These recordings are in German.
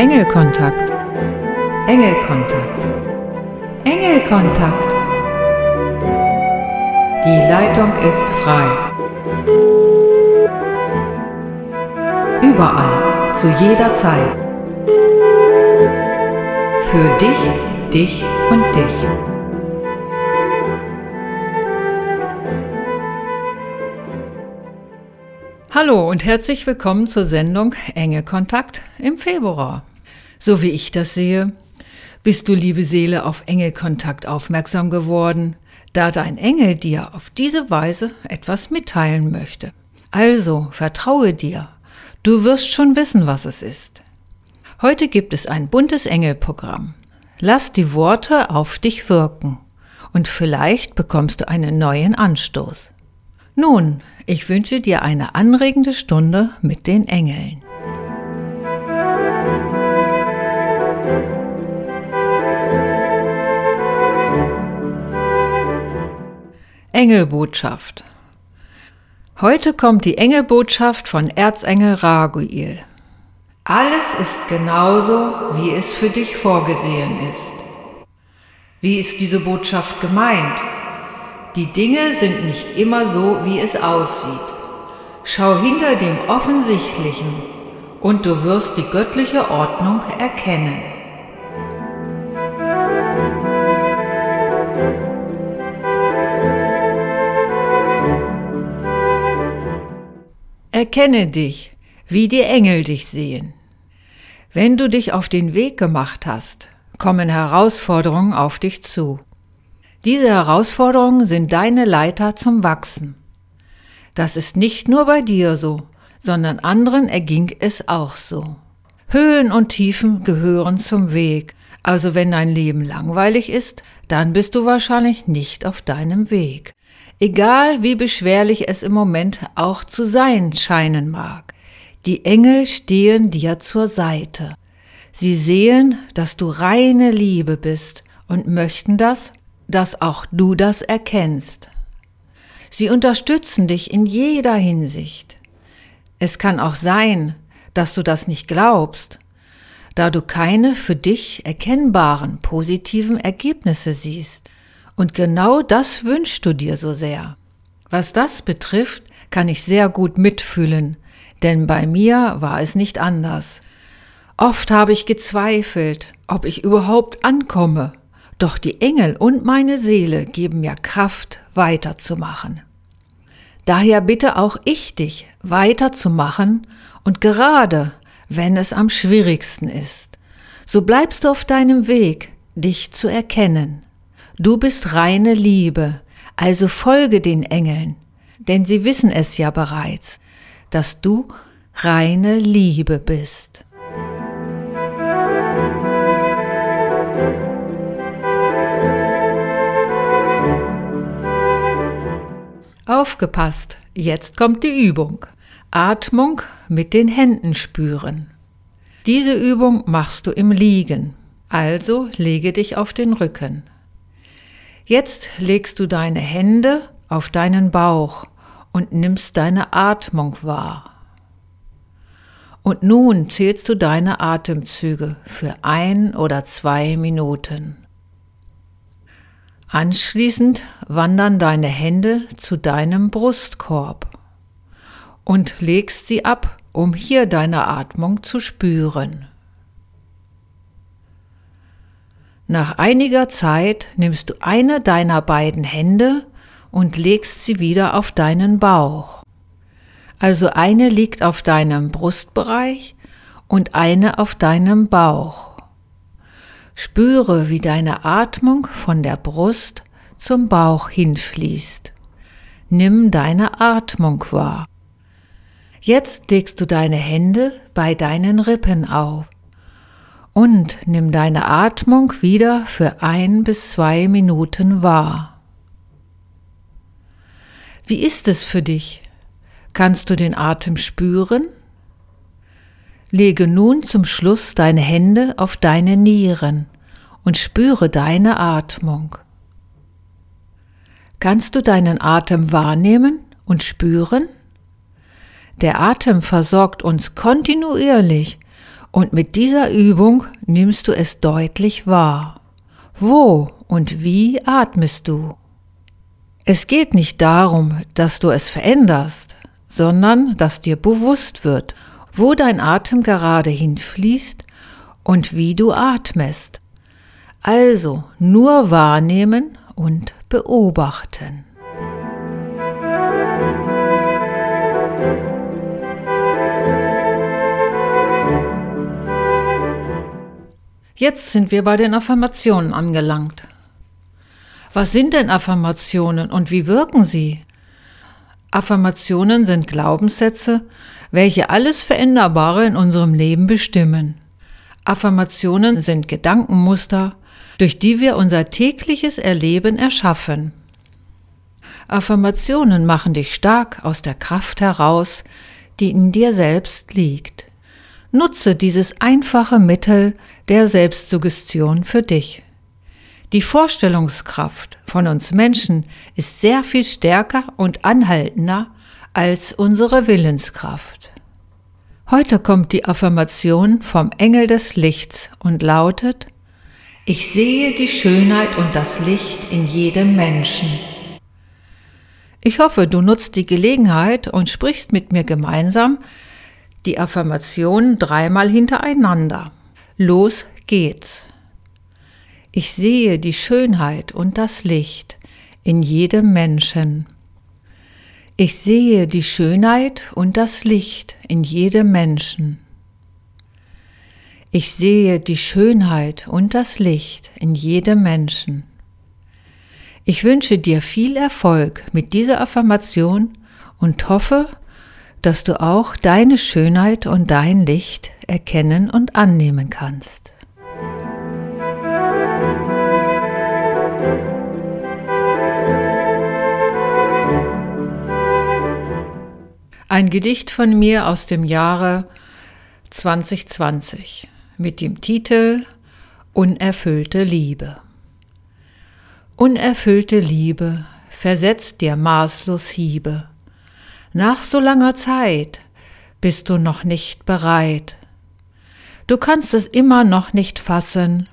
Engelkontakt. Engelkontakt. Engelkontakt. Die Leitung ist frei. Überall, zu jeder Zeit. Für dich, dich und dich. Hallo und herzlich willkommen zur Sendung Enge Kontakt im Februar. So wie ich das sehe, bist du, liebe Seele, auf Engelkontakt aufmerksam geworden, da dein Engel dir auf diese Weise etwas mitteilen möchte. Also vertraue dir, du wirst schon wissen, was es ist. Heute gibt es ein buntes Engelprogramm. Lass die Worte auf dich wirken und vielleicht bekommst du einen neuen Anstoß. Nun, ich wünsche dir eine anregende Stunde mit den Engeln. Engelbotschaft Heute kommt die Engelbotschaft von Erzengel Raguel. Alles ist genauso, wie es für dich vorgesehen ist. Wie ist diese Botschaft gemeint? Die Dinge sind nicht immer so, wie es aussieht. Schau hinter dem Offensichtlichen und du wirst die göttliche Ordnung erkennen. Erkenne dich, wie die Engel dich sehen. Wenn du dich auf den Weg gemacht hast, kommen Herausforderungen auf dich zu. Diese Herausforderungen sind deine Leiter zum Wachsen. Das ist nicht nur bei dir so, sondern anderen erging es auch so. Höhen und Tiefen gehören zum Weg, also wenn dein Leben langweilig ist, dann bist du wahrscheinlich nicht auf deinem Weg. Egal wie beschwerlich es im Moment auch zu sein scheinen mag, die Engel stehen dir zur Seite. Sie sehen, dass du reine Liebe bist und möchten das, dass auch du das erkennst. Sie unterstützen dich in jeder Hinsicht. Es kann auch sein, dass du das nicht glaubst, da du keine für dich erkennbaren positiven Ergebnisse siehst. Und genau das wünschst du dir so sehr. Was das betrifft, kann ich sehr gut mitfühlen, denn bei mir war es nicht anders. Oft habe ich gezweifelt, ob ich überhaupt ankomme doch die Engel und meine Seele geben mir Kraft, weiterzumachen. Daher bitte auch ich dich, weiterzumachen und gerade, wenn es am schwierigsten ist, so bleibst du auf deinem Weg, dich zu erkennen. Du bist reine Liebe, also folge den Engeln, denn sie wissen es ja bereits, dass du reine Liebe bist. Aufgepasst, jetzt kommt die Übung. Atmung mit den Händen spüren. Diese Übung machst du im Liegen, also lege dich auf den Rücken. Jetzt legst du deine Hände auf deinen Bauch und nimmst deine Atmung wahr. Und nun zählst du deine Atemzüge für ein oder zwei Minuten. Anschließend wandern deine Hände zu deinem Brustkorb und legst sie ab, um hier deine Atmung zu spüren. Nach einiger Zeit nimmst du eine deiner beiden Hände und legst sie wieder auf deinen Bauch. Also eine liegt auf deinem Brustbereich und eine auf deinem Bauch. Spüre, wie deine Atmung von der Brust zum Bauch hinfließt. Nimm deine Atmung wahr. Jetzt legst du deine Hände bei deinen Rippen auf und nimm deine Atmung wieder für ein bis zwei Minuten wahr. Wie ist es für dich? Kannst du den Atem spüren? Lege nun zum Schluss deine Hände auf deine Nieren und spüre deine Atmung. Kannst du deinen Atem wahrnehmen und spüren? Der Atem versorgt uns kontinuierlich Und mit dieser Übung nimmst du es deutlich wahr. Wo und wie atmest du? Es geht nicht darum, dass du es veränderst, sondern dass dir bewusst wird, wo dein Atem gerade hinfließt und wie du atmest. Also nur wahrnehmen und beobachten. Jetzt sind wir bei den Affirmationen angelangt. Was sind denn Affirmationen und wie wirken sie? Affirmationen sind Glaubenssätze, welche alles Veränderbare in unserem Leben bestimmen. Affirmationen sind Gedankenmuster, durch die wir unser tägliches Erleben erschaffen. Affirmationen machen dich stark aus der Kraft heraus, die in dir selbst liegt. Nutze dieses einfache Mittel der Selbstsuggestion für dich. Die Vorstellungskraft von uns Menschen ist sehr viel stärker und anhaltender als unsere Willenskraft. Heute kommt die Affirmation vom Engel des Lichts und lautet, ich sehe die Schönheit und das Licht in jedem Menschen. Ich hoffe, du nutzt die Gelegenheit und sprichst mit mir gemeinsam die Affirmation dreimal hintereinander. Los geht's. Ich sehe die Schönheit und das Licht in jedem Menschen. Ich sehe die Schönheit und das Licht in jedem Menschen. Ich sehe die Schönheit und das Licht in jedem Menschen. Ich wünsche dir viel Erfolg mit dieser Affirmation und hoffe, dass du auch deine Schönheit und dein Licht erkennen und annehmen kannst. Ein Gedicht von mir aus dem Jahre 2020 mit dem Titel Unerfüllte Liebe. Unerfüllte Liebe versetzt dir maßlos Hiebe. Nach so langer Zeit bist du noch nicht bereit. Du kannst es immer noch nicht fassen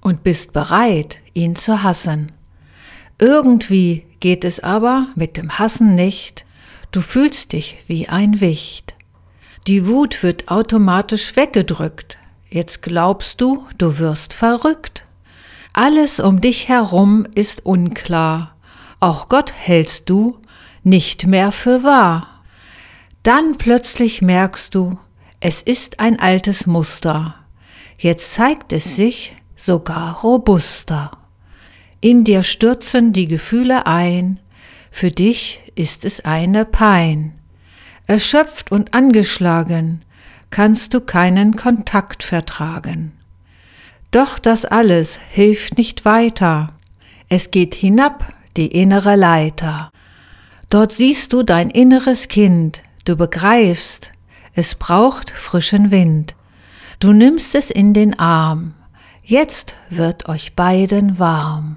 und bist bereit, ihn zu hassen. Irgendwie geht es aber mit dem Hassen nicht, Du fühlst dich wie ein Wicht. Die Wut wird automatisch weggedrückt. Jetzt glaubst du, du wirst verrückt. Alles um dich herum ist unklar. Auch Gott hältst du nicht mehr für wahr. Dann plötzlich merkst du, es ist ein altes Muster. Jetzt zeigt es sich sogar robuster. In dir stürzen die Gefühle ein, für dich ist es eine Pein. Erschöpft und angeschlagen kannst du keinen Kontakt vertragen. Doch das alles hilft nicht weiter. Es geht hinab die innere Leiter. Dort siehst du dein inneres Kind, du begreifst, es braucht frischen Wind. Du nimmst es in den Arm, jetzt wird euch beiden warm.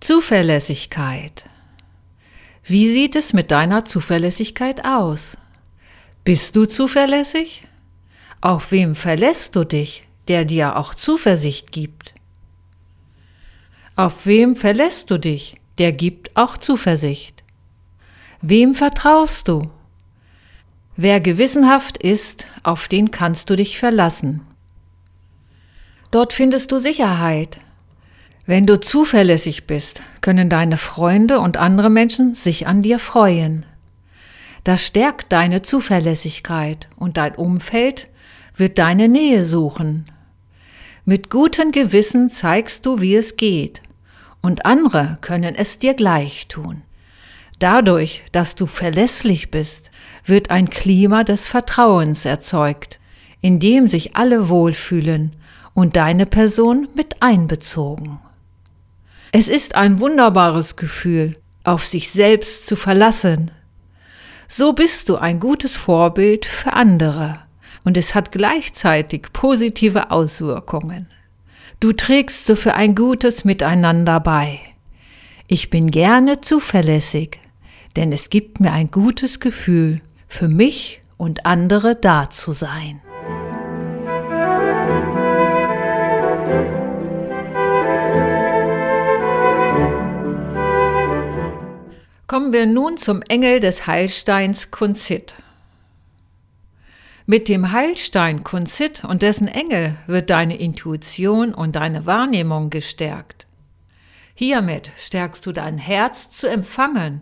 Zuverlässigkeit. Wie sieht es mit deiner Zuverlässigkeit aus? Bist du zuverlässig? Auf wem verlässt du dich, der dir auch Zuversicht gibt? Auf wem verlässt du dich, der gibt auch Zuversicht? Wem vertraust du? Wer gewissenhaft ist, auf den kannst du dich verlassen. Dort findest du Sicherheit, wenn du zuverlässig bist, können deine Freunde und andere Menschen sich an dir freuen. Das stärkt deine Zuverlässigkeit und dein Umfeld wird deine Nähe suchen. Mit gutem Gewissen zeigst du, wie es geht, und andere können es dir gleich tun. Dadurch, dass du verlässlich bist, wird ein Klima des Vertrauens erzeugt, in dem sich alle wohlfühlen und deine Person mit einbezogen. Es ist ein wunderbares Gefühl, auf sich selbst zu verlassen. So bist du ein gutes Vorbild für andere und es hat gleichzeitig positive Auswirkungen. Du trägst so für ein gutes Miteinander bei. Ich bin gerne zuverlässig, denn es gibt mir ein gutes Gefühl, für mich und andere da zu sein. Kommen wir nun zum Engel des Heilsteins Kunzit. Mit dem Heilstein Kunzit und dessen Engel wird deine Intuition und deine Wahrnehmung gestärkt. Hiermit stärkst du dein Herz zu empfangen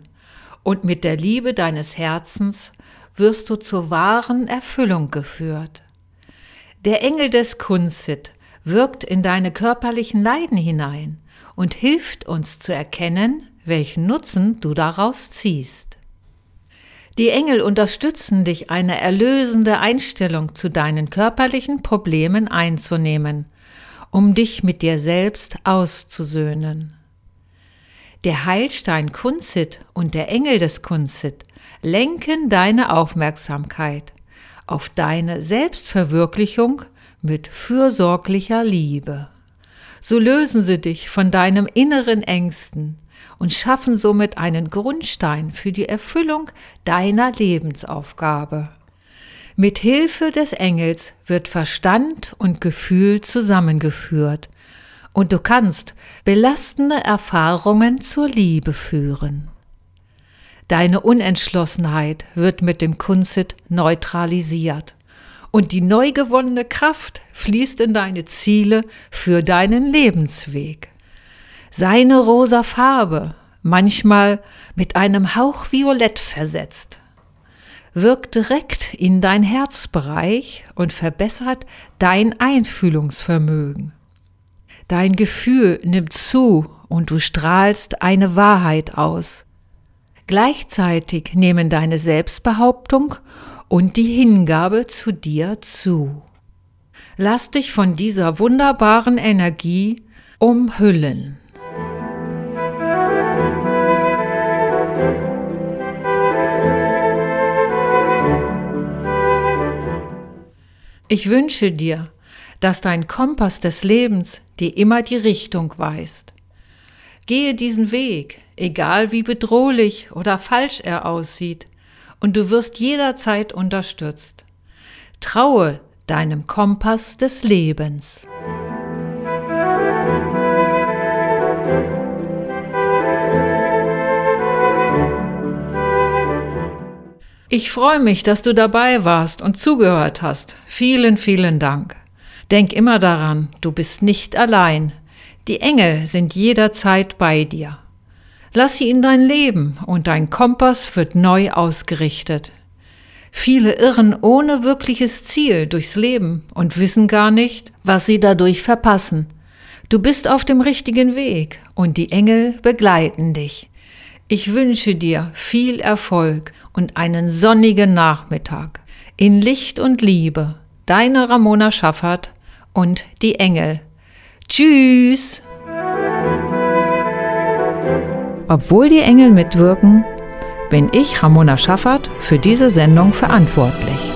und mit der Liebe deines Herzens wirst du zur wahren Erfüllung geführt. Der Engel des Kunzit wirkt in deine körperlichen Leiden hinein und hilft uns zu erkennen, welchen Nutzen du daraus ziehst. Die Engel unterstützen dich, eine erlösende Einstellung zu deinen körperlichen Problemen einzunehmen, um dich mit dir selbst auszusöhnen. Der Heilstein Kunzit und der Engel des Kunzit lenken deine Aufmerksamkeit auf deine Selbstverwirklichung mit fürsorglicher Liebe. So lösen sie dich von deinem inneren Ängsten, und schaffen somit einen Grundstein für die Erfüllung deiner Lebensaufgabe. Mit Hilfe des Engels wird Verstand und Gefühl zusammengeführt und du kannst belastende Erfahrungen zur Liebe führen. Deine Unentschlossenheit wird mit dem Kunzit neutralisiert und die neu gewonnene Kraft fließt in deine Ziele für deinen Lebensweg. Seine rosa Farbe, manchmal mit einem Hauch Violett versetzt, wirkt direkt in dein Herzbereich und verbessert dein Einfühlungsvermögen. Dein Gefühl nimmt zu und du strahlst eine Wahrheit aus. Gleichzeitig nehmen deine Selbstbehauptung und die Hingabe zu dir zu. Lass dich von dieser wunderbaren Energie umhüllen. Ich wünsche dir, dass dein Kompass des Lebens dir immer die Richtung weist. Gehe diesen Weg, egal wie bedrohlich oder falsch er aussieht, und du wirst jederzeit unterstützt. Traue deinem Kompass des Lebens. Ich freue mich, dass du dabei warst und zugehört hast. Vielen, vielen Dank. Denk immer daran, du bist nicht allein. Die Engel sind jederzeit bei dir. Lass sie in dein Leben und dein Kompass wird neu ausgerichtet. Viele irren ohne wirkliches Ziel durchs Leben und wissen gar nicht, was sie dadurch verpassen. Du bist auf dem richtigen Weg und die Engel begleiten dich. Ich wünsche dir viel Erfolg und einen sonnigen Nachmittag. In Licht und Liebe, deine Ramona Schaffert und die Engel. Tschüss! Obwohl die Engel mitwirken, bin ich, Ramona Schaffert, für diese Sendung verantwortlich.